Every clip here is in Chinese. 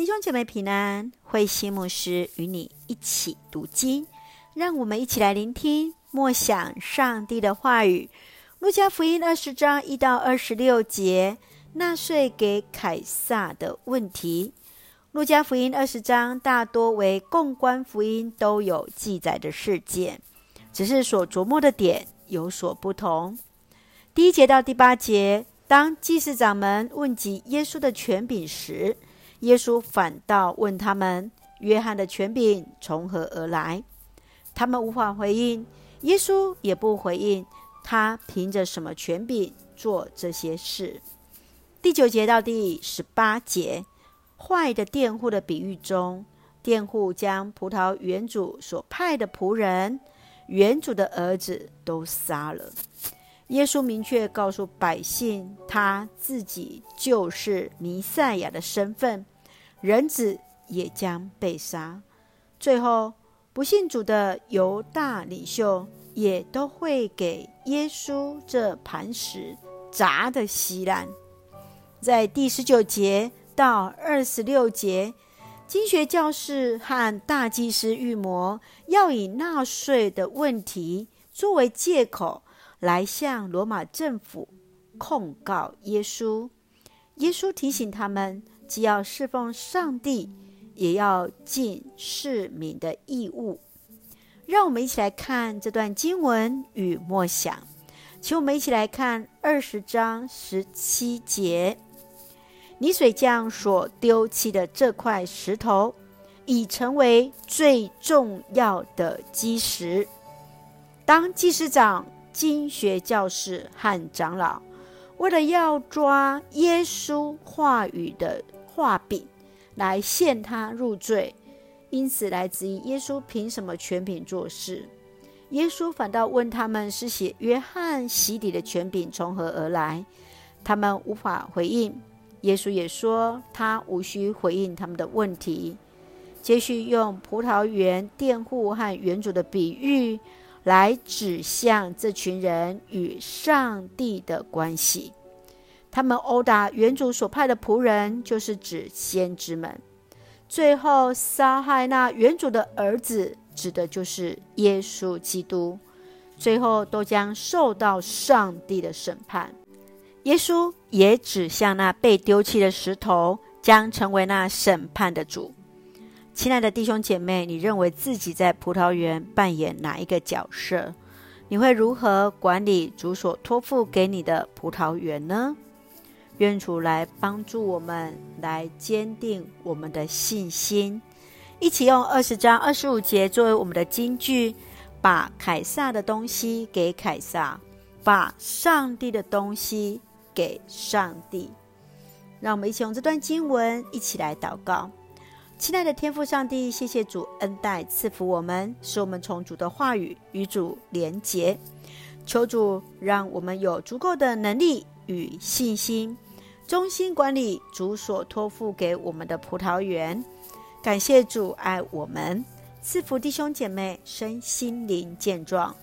弟兄姐妹平安，慧馨牧师与你一起读经，让我们一起来聆听默想上帝的话语。路加福音二十章一到二十六节，纳税给凯撒的问题。路加福音二十章大多为共观福音都有记载的事件，只是所琢磨的点有所不同。第一节到第八节，当祭司长们问及耶稣的权柄时，耶稣反倒问他们：“约翰的权柄从何而来？”他们无法回应，耶稣也不回应，他凭着什么权柄做这些事？第九节到第十八节，坏的佃户的比喻中，佃户将葡萄园主所派的仆人、园主的儿子都杀了。耶稣明确告诉百姓，他自己就是弥赛亚的身份。人子也将被杀，最后不信主的犹大领袖也都会给耶稣这磐石砸得稀烂。在第十九节到二十六节，经学教士和大祭司预谋要以纳税的问题作为借口来向罗马政府控告耶稣。耶稣提醒他们。既要侍奉上帝，也要尽市民的义务。让我们一起来看这段经文与默想。请我们一起来看二十章十七节：泥水匠所丢弃的这块石头，已成为最重要的基石。当祭司长、经学教士和长老为了要抓耶稣话语的画饼来陷他入罪，因此来质疑耶稣凭什么权柄做事。耶稣反倒问他们是写约翰洗礼的权柄从何而来，他们无法回应。耶稣也说他无需回应他们的问题。接续用葡萄园佃户和园主的比喻来指向这群人与上帝的关系。他们殴打原主所派的仆人，就是指先知们；最后杀害那原主的儿子，指的就是耶稣基督。最后都将受到上帝的审判。耶稣也指向那被丢弃的石头，将成为那审判的主。亲爱的弟兄姐妹，你认为自己在葡萄园扮演哪一个角色？你会如何管理主所托付给你的葡萄园呢？愿主来帮助我们，来坚定我们的信心。一起用二十章二十五节作为我们的金句：把凯撒的东西给凯撒，把上帝的东西给上帝。让我们一起用这段经文一起来祷告。亲爱的天父上帝，谢谢主恩待赐福我们，使我们从主的话语与主连结。求主让我们有足够的能力与信心。忠心管理主所托付给我们的葡萄园，感谢主爱我们，赐福弟兄姐妹身心灵健壮。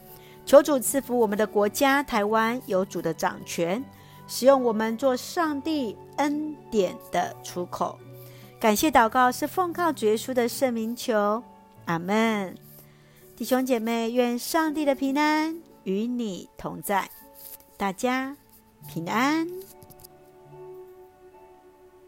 求主赐福我们的国家台湾有主的掌权，使用我们做上帝恩典的出口。感谢祷告是奉靠主耶稣的圣名求，阿门。弟兄姐妹，愿上帝的平安与你同在，大家平安。